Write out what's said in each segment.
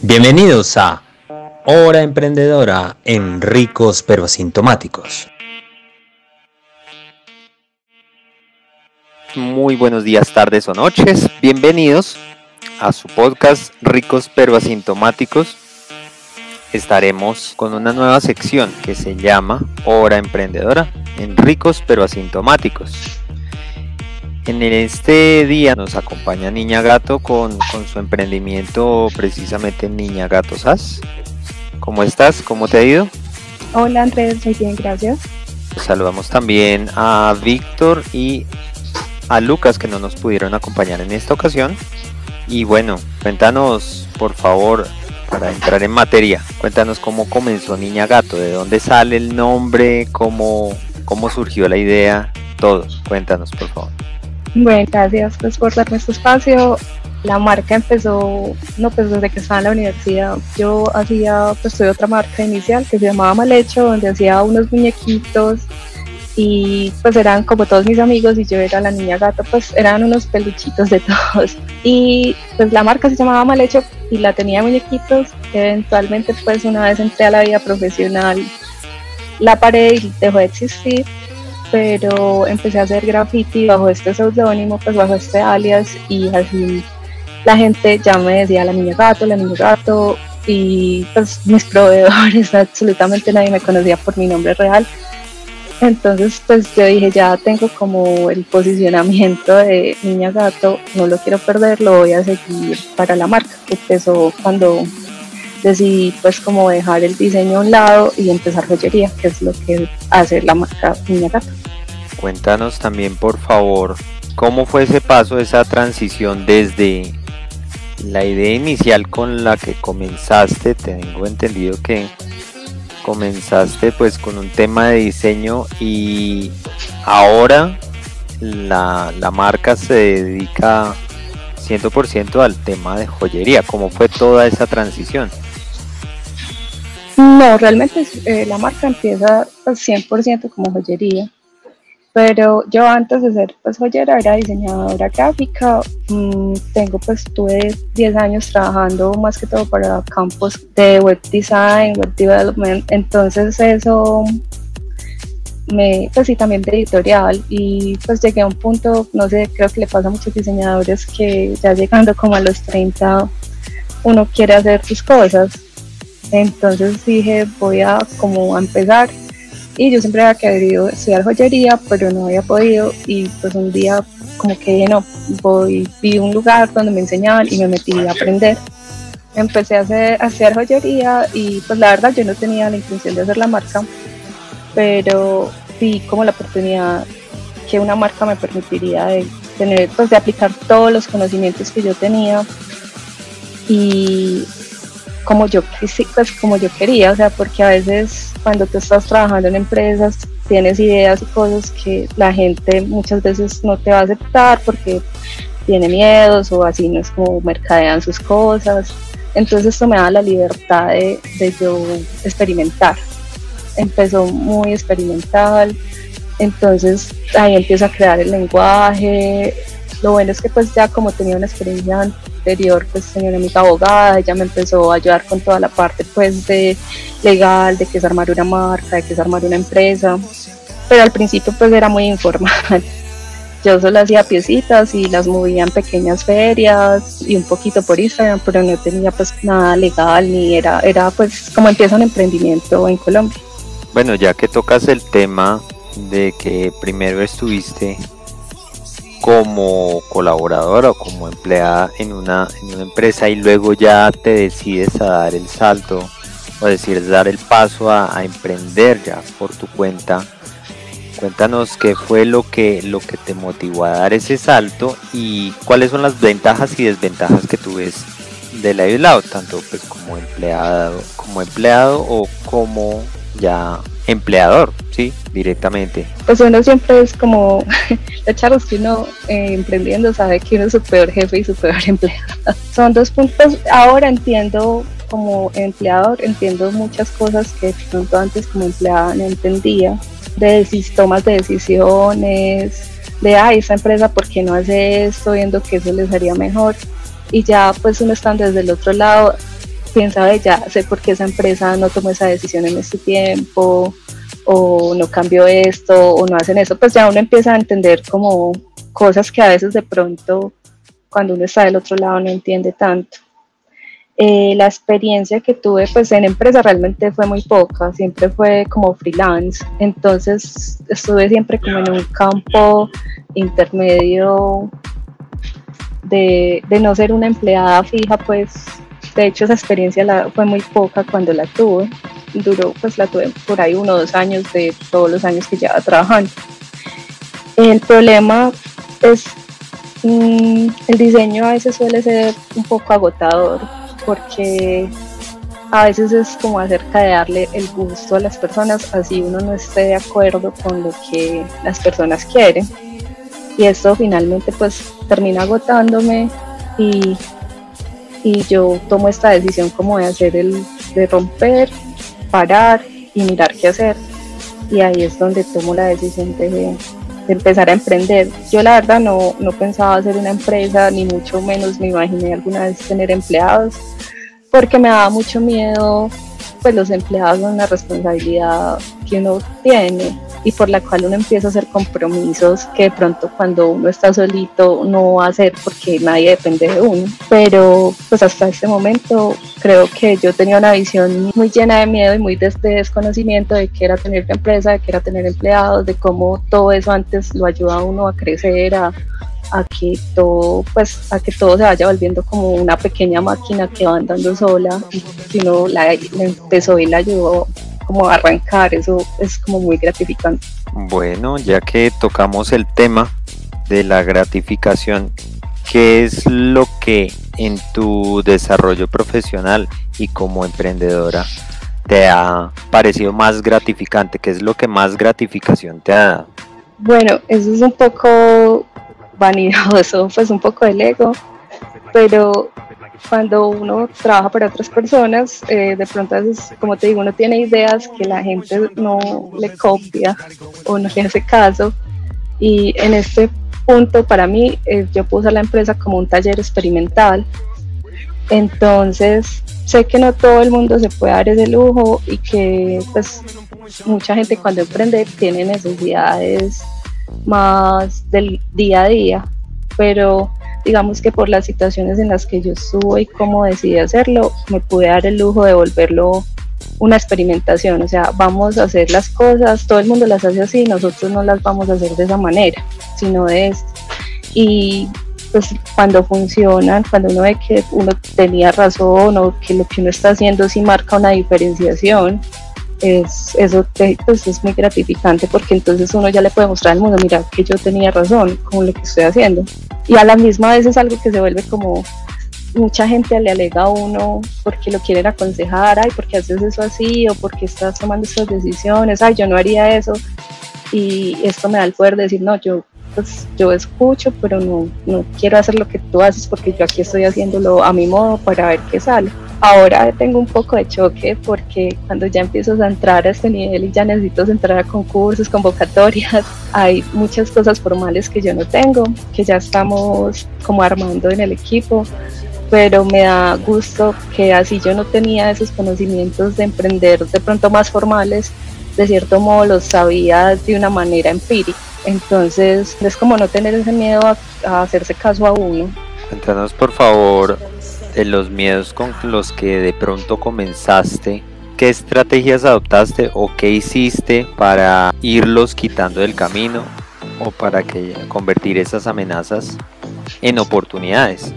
Bienvenidos a Hora Emprendedora en Ricos pero Asintomáticos. Muy buenos días, tardes o noches. Bienvenidos a su podcast Ricos pero Asintomáticos. Estaremos con una nueva sección que se llama Hora Emprendedora en Ricos pero Asintomáticos. En este día nos acompaña Niña Gato con, su emprendimiento precisamente Niña Gato SAS. ¿Cómo estás? ¿Cómo te ha ido? Hola Andrés, muy bien, gracias. Saludamos también a Víctor y a Lucas que no nos pudieron acompañar en esta ocasión. Y bueno, cuéntanos por favor, para entrar en materia, cuéntanos cómo comenzó Niña Gato, de dónde sale el nombre, cómo, cómo surgió la idea, todo. Cuéntanos por favor. Bueno, gracias pues, por darme este espacio. La marca empezó, no pues desde que estaba en la universidad, yo hacía, pues tuve otra marca inicial que se llamaba Malecho, donde hacía unos muñequitos y pues eran como todos mis amigos y yo era la niña gata, pues eran unos peluchitos de todos. Y pues la marca se llamaba Malecho y la tenía muñequitos. Eventualmente pues una vez entré a la vida profesional, la pared y dejó de existir pero empecé a hacer graffiti bajo este seudónimo, pues bajo este alias y así la gente ya me decía la niña gato, la niña gato y pues mis proveedores, absolutamente nadie me conocía por mi nombre real. Entonces pues yo dije ya tengo como el posicionamiento de niña gato, no lo quiero perder, lo voy a seguir para la marca. Empezó cuando decidí pues como dejar el diseño a un lado y empezar joyería, que es lo que hace la marca Niña Gato. Cuéntanos también por favor cómo fue ese paso, esa transición desde la idea inicial con la que comenzaste, tengo entendido que comenzaste pues con un tema de diseño y ahora la, la marca se dedica 100% al tema de joyería. ¿Cómo fue toda esa transición? No, realmente eh, la marca empieza pues, 100% como joyería, pero yo antes de ser pues joyera era diseñadora gráfica, mm, tengo pues tuve 10 años trabajando más que todo para campos de web design, web development, entonces eso me, pues sí, también de editorial. Y pues llegué a un punto, no sé, creo que le pasa a muchos diseñadores que ya llegando como a los 30 uno quiere hacer sus cosas. Entonces dije, voy a como empezar. Y yo siempre había querido estudiar joyería, pero no había podido. Y pues un día como que no, voy, vi un lugar donde me enseñaban y me metí a aprender. Empecé a hacer, a hacer joyería y pues la verdad yo no tenía la intención de hacer la marca, pero vi como la oportunidad que una marca me permitiría de tener, pues de aplicar todos los conocimientos que yo tenía y como yo, pues, como yo quería, o sea, porque a veces cuando tú estás trabajando en empresas tienes ideas y cosas que la gente muchas veces no te va a aceptar porque tiene miedos o así no es como mercadean sus cosas. Entonces esto me da la libertad de, de yo experimentar. Empezó muy experimental, entonces ahí empiezo a crear el lenguaje. Lo bueno es que pues ya como tenía una experiencia pues tenía una amiga abogada, ella me empezó a ayudar con toda la parte pues de legal, de que es armar una marca, de que es armar una empresa, pero al principio pues era muy informal. Yo solo hacía piecitas y las movía en pequeñas ferias y un poquito por Instagram, pero no tenía pues nada legal ni era, era pues como empieza un emprendimiento en Colombia. Bueno, ya que tocas el tema de que primero estuviste como colaboradora o como empleada en una, en una empresa y luego ya te decides a dar el salto o decir dar el paso a, emprender ya por tu cuenta. Cuéntanos qué fue lo que, lo que te motivó a dar ese salto y cuáles son las ventajas y desventajas que tú ves de lado, tanto pues como empleado, como empleado o como ya empleador, ¿sí? Directamente. Pues uno siempre es como, la charla que uno eh, emprendiendo sabe que uno es su peor jefe y su peor empleado. Son dos puntos, ahora entiendo como empleador, entiendo muchas cosas que pronto antes como empleada no entendía, de tomas de decisiones, de, ay, esa empresa, ¿por qué no hace esto? Viendo que eso les haría mejor. y ya pues uno estando desde el otro lado piensa, ya sé por qué esa empresa no tomó esa decisión en este tiempo o no cambió esto o no hacen eso, pues ya uno empieza a entender como cosas que a veces de pronto cuando uno está del otro lado no entiende tanto. Eh, la experiencia que tuve pues en empresa realmente fue muy poca, siempre fue como freelance, entonces estuve siempre como en un campo intermedio de, de no ser una empleada fija, pues de hecho esa experiencia la, fue muy poca cuando la tuve, duró pues la tuve por ahí uno o dos años de todos los años que llevaba trabajando. El problema es mm, el diseño a veces suele ser un poco agotador porque a veces es como acerca de darle el gusto a las personas, así uno no esté de acuerdo con lo que las personas quieren. Y esto finalmente pues termina agotándome y, y yo tomo esta decisión como de hacer el, de romper, parar y mirar qué hacer. Y ahí es donde tomo la decisión de, empezar a emprender. Yo la verdad no, no pensaba hacer una empresa, ni mucho menos me imaginé alguna vez tener empleados porque me daba mucho miedo, pues los empleados son una responsabilidad que uno tiene y por la cual uno empieza a hacer compromisos que de pronto cuando uno está solito no va a hacer porque nadie depende de uno. Pero pues hasta este momento creo que yo tenía una visión muy llena de miedo y muy de este desconocimiento de qué era tener una empresa, de qué era tener empleados, de cómo todo eso antes lo ayuda a uno a crecer, a, a que todo pues a que todo se vaya volviendo como una pequeña máquina que va andando sola sino la, empezó y la ayudó como arrancar eso es como muy gratificante. Bueno ya que tocamos el tema de la gratificación qué es lo que en tu desarrollo profesional y como emprendedora te ha parecido más gratificante qué es lo que más gratificación te ha dado bueno, eso es un poco vanidoso, pues un poco del ego, pero cuando uno trabaja para otras personas, eh, de pronto, como te digo, uno tiene ideas que la gente no le copia o no le hace caso. Y en este punto, para mí, eh, yo puse a la empresa como un taller experimental. Entonces, sé que no todo el mundo se puede dar ese lujo y que pues mucha gente cuando emprende tiene necesidades más del día a día, pero digamos que por las situaciones en las que yo estuve y cómo decidí hacerlo, me pude dar el lujo de volverlo una experimentación, o sea, vamos a hacer las cosas, todo el mundo las hace así, nosotros no las vamos a hacer de esa manera, sino de esto. Y pues cuando funcionan, cuando uno ve que uno tenía razón o que lo que uno está haciendo sí marca una diferenciación, es, eso pues es muy gratificante porque entonces uno ya le puede mostrar al mundo, mira que yo tenía razón con lo que estoy haciendo. Y a la misma vez es algo que se vuelve como mucha gente le alega a uno porque lo quieren aconsejar, ay, porque haces eso así o porque estás tomando estas decisiones, ay, yo no haría eso. Y esto me da el poder de decir, no, yo pues yo escucho, pero no, no quiero hacer lo que tú haces porque yo aquí estoy haciéndolo a mi modo para ver qué sale. Ahora tengo un poco de choque porque cuando ya empiezo a entrar a este nivel y ya necesito entrar a concursos, convocatorias, hay muchas cosas formales que yo no tengo, que ya estamos como armando en el equipo, pero me da gusto que así yo no tenía esos conocimientos de emprender de pronto más formales, de cierto modo los sabía de una manera empírica. Entonces es como no tener ese miedo a, hacerse caso a uno. Cuéntanos por favor los miedos con los que de pronto comenzaste, ¿qué estrategias adoptaste o qué hiciste para irlos quitando del camino o para que convertir esas amenazas en oportunidades?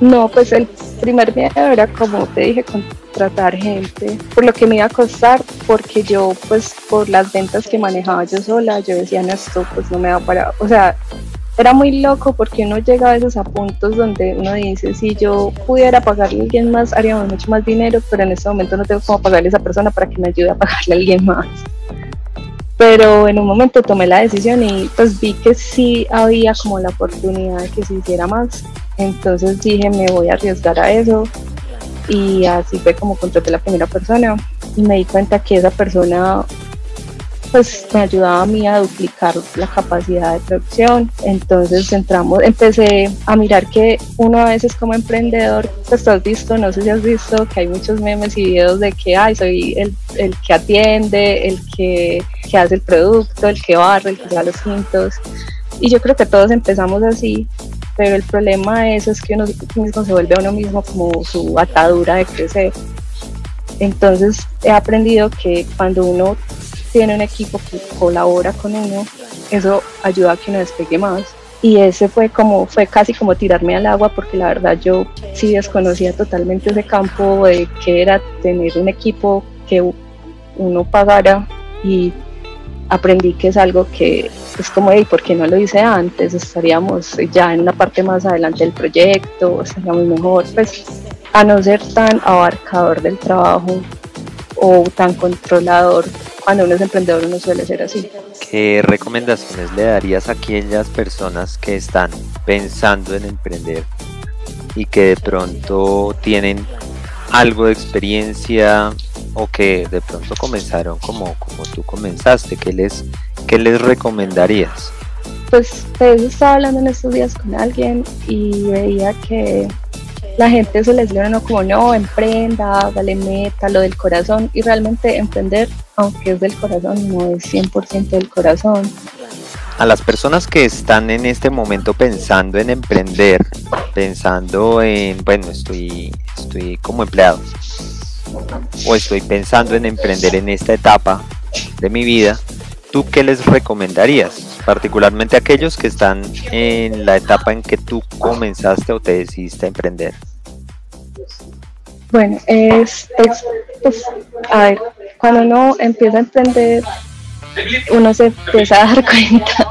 No, pues el primer miedo era como te dije, contratar gente, por lo que me iba a costar, porque yo pues por las ventas que manejaba yo sola, yo decía, no, esto pues no me va para, o sea, era muy loco porque uno llega a veces a puntos donde uno dice, si yo pudiera pagarle a alguien más, haríamos mucho más dinero, pero en este momento no tengo cómo pagarle a esa persona para que me ayude a pagarle a alguien más. Pero en un momento tomé la decisión y pues vi que sí había como la oportunidad de que se hiciera más. Entonces dije, me voy a arriesgar a eso. Y así fue como contraté a la primera persona y me di cuenta que esa persona pues me ayudaba a mí a duplicar la capacidad de producción. Entonces entramos, empecé a mirar que uno a veces como emprendedor, pues has visto, no sé si has visto que hay muchos memes y videos de que, ay, soy el, el que atiende, el que, que, hace el producto, el que barre, el que da los quintos. Y yo creo que todos empezamos así, pero el problema de eso es que uno mismo se vuelve a uno mismo como su atadura de crecer. Entonces he aprendido que cuando uno tiene un equipo que colabora con uno, eso ayuda a que uno despegue más. Y ese fue como, fue casi como tirarme al agua porque la verdad yo sí desconocía totalmente ese campo de que era tener un equipo que uno pagara y aprendí que es algo que es como, ¿y por qué no lo hice antes? Estaríamos ya en una parte más adelante del proyecto, estaríamos mejor, pues a no ser tan abarcador del trabajo o tan controlador cuando uno es emprendedor uno suele ser así. ¿Qué recomendaciones le darías a aquellas personas que están pensando en emprender y que de pronto tienen algo de experiencia o que de pronto comenzaron como, como tú comenzaste? ¿Qué les, qué les recomendarías? Pues de eso estaba hablando en estos días con alguien y veía que la gente se les no como no, emprenda, dale meta, lo del corazón y realmente emprender, aunque es del corazón, no es 100% del corazón. A las personas que están en este momento pensando en emprender, pensando en, bueno, estoy, estoy como empleado o estoy pensando en emprender en esta etapa de mi vida, ¿tú qué les recomendarías? Particularmente aquellos que están en la etapa en que tú comenzaste o te decidiste a emprender? Bueno, es, pues, a ver, cuando uno empieza a emprender, uno se empieza a dar cuenta,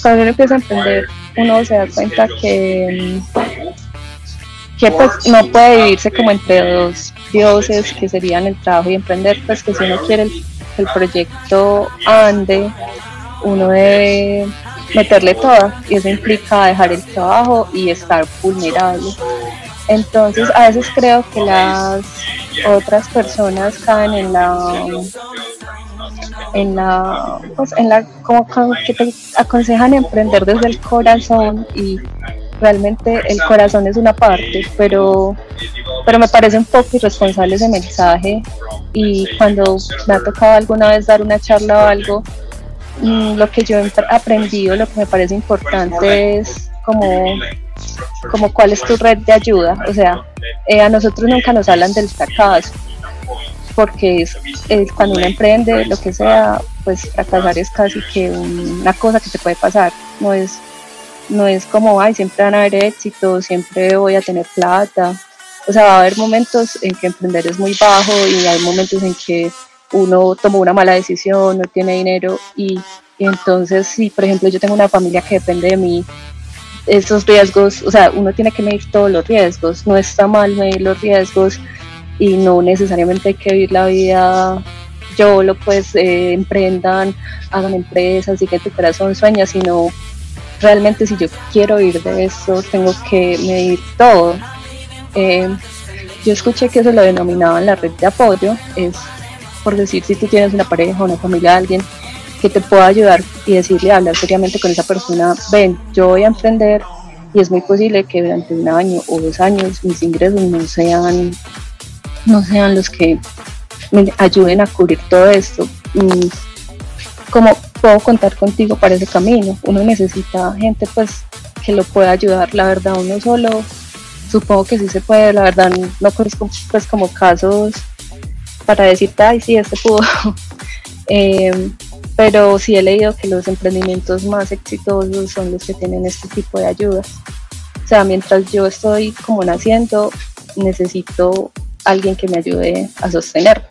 cuando uno empieza a emprender, uno se da cuenta que, que pues no puede vivirse como entre dos dioses que serían el trabajo y emprender, pues que si uno quiere el, el proyecto ande, uno debe meterle toda y eso implica dejar el trabajo y estar vulnerable. Entonces a veces creo que las otras personas caen en la en la pues en la como que te aconsejan emprender desde el corazón y realmente el corazón es una parte, pero pero me parece un poco irresponsable ese mensaje y cuando me ha tocado alguna vez dar una charla o algo, lo que yo he aprendido, lo que me parece importante es como, como cuál es tu red de ayuda. O sea, eh, a nosotros nunca nos hablan del fracaso, porque es, cuando uno emprende, lo que sea, pues fracasar es casi que una cosa que te puede pasar. No es, no es como, ay, siempre van a haber éxito, siempre voy a tener plata. O sea, va a haber momentos en que emprender es muy bajo y hay momentos en que uno tomó una mala decisión, no tiene dinero y, entonces si por ejemplo yo tengo una familia que depende de mí, esos riesgos, o sea, uno tiene que medir todos los riesgos, no está mal medir los riesgos y no necesariamente hay que vivir la vida yo lo pues eh, emprendan, hagan empresas, y que tu corazón sueña, sino realmente si yo quiero ir de eso, tengo que medir todo. Eh, yo escuché que se lo denominaban la red de apoyo, es por decir, si tú tienes una pareja, una familia, alguien que te pueda ayudar y decirle, hablar seriamente con esa persona, ven, yo voy a emprender y es muy posible que durante un año o dos años mis ingresos no sean, no sean los que me ayuden a cubrir todo esto. Y como puedo contar contigo para ese camino, uno necesita gente pues que lo pueda ayudar, la verdad uno solo, supongo que sí se puede, la verdad no conozco pues como casos para decirte, ay, sí, este pudo. Em, pero sí he leído que los emprendimientos más exitosos son los que tienen este tipo de ayudas. O sea, mientras yo estoy como naciendo, necesito alguien que me ayude a sostener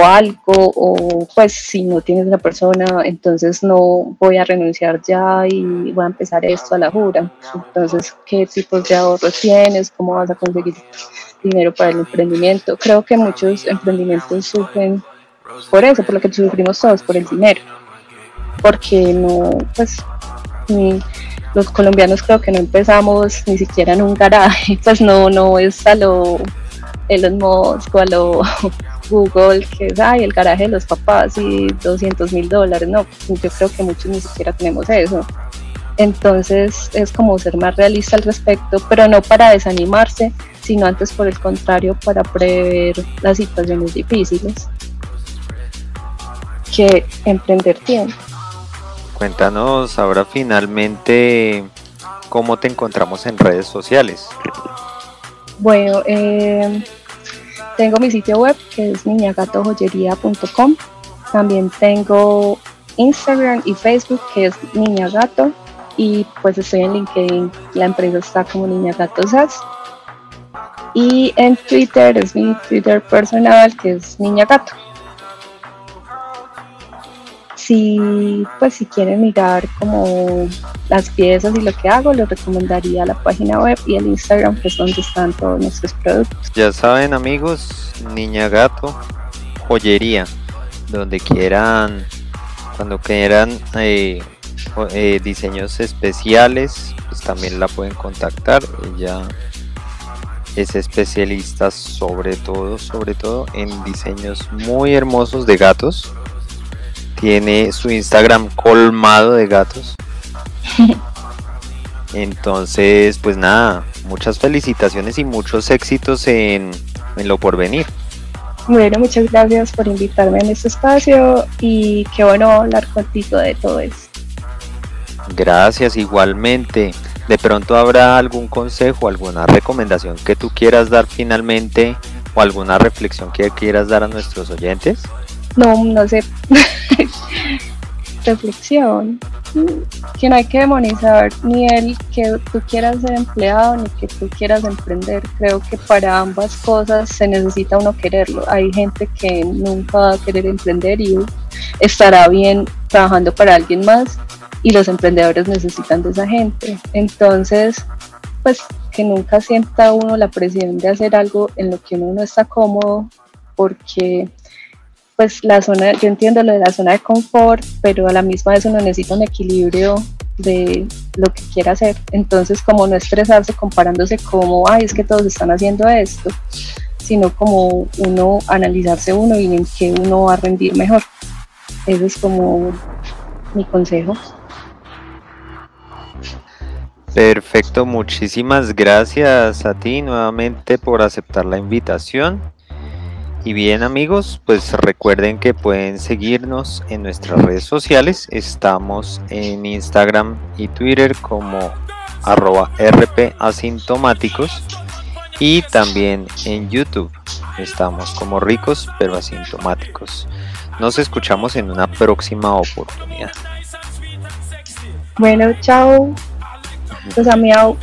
o algo, o pues si no tienes una persona, entonces no voy a renunciar ya y voy a empezar esto a la jura. Entonces, ¿qué tipos de ahorros tienes? ¿Cómo vas a conseguir dinero para el emprendimiento. Creo que muchos emprendimientos sufren por eso, por lo que sufrimos todos, por el dinero. Porque no, pues, los colombianos creo que no empezamos ni siquiera en un garaje, pues no, no es a lo Elon Musk o a lo Google que es ay, el garaje de los papás y 200 mil dólares. No, yo creo que muchos ni siquiera tenemos eso. Entonces es como ser más realista al respecto, pero no para desanimarse, sino antes por el contrario para prever las situaciones difíciles que emprender tiene. Cuéntanos ahora finalmente cómo te encontramos en redes sociales. Bueno, eh, tengo mi sitio web que es niñagatojoyería.com. También tengo Instagram y Facebook que es Niña Gato. Y pues estoy en LinkedIn, la empresa está como Niña Gato. Y en Twitter es mi Twitter personal que es Niña Gato si pues si quieren mirar como las piezas y lo que hago, les recomendaría la página web y el Instagram, que es donde están todos nuestros productos. Ya saben amigos, Niña Gato, joyería, donde quieran, cuando quieran eh, eh, diseños especiales, pues también la pueden contactar. Ella es especialista sobre todo, sobre todo en diseños muy hermosos de gatos tiene su Instagram colmado de gatos. Entonces, pues nada, muchas felicitaciones y muchos éxitos en, en lo por venir. Bueno, muchas gracias por invitarme en este espacio y qué bueno hablar contigo de todo esto. Gracias, igualmente. De pronto habrá algún consejo, alguna recomendación que tú quieras dar finalmente o alguna reflexión que quieras dar a nuestros oyentes. No, no sé. Reflexión. Que no hay que demonizar ni el que tú quieras ser empleado ni que tú quieras emprender. Creo que para ambas cosas se necesita uno quererlo. Hay gente que nunca va a querer emprender y estará bien trabajando para alguien más y los emprendedores necesitan de esa gente. Entonces, pues que nunca sienta uno la presión de hacer algo en lo que uno no está cómodo porque pues la zona, yo entiendo lo de la zona de confort, pero a la misma vez uno necesita un equilibrio de lo que quiera hacer. Entonces, como no estresarse comparándose como, ay, es que todos están haciendo esto, sino como uno analizarse uno y en qué uno va a rendir mejor. Ese es como mi consejo. Perfecto, muchísimas gracias a ti nuevamente por aceptar la invitación. Y bien amigos, pues recuerden que pueden seguirnos en nuestras redes sociales. Estamos en Instagram y Twitter como arroba rp asintomáticos y también en YouTube. Estamos como ricos pero asintomáticos. Nos escuchamos en una próxima oportunidad. Bueno, chao. Pues a miau.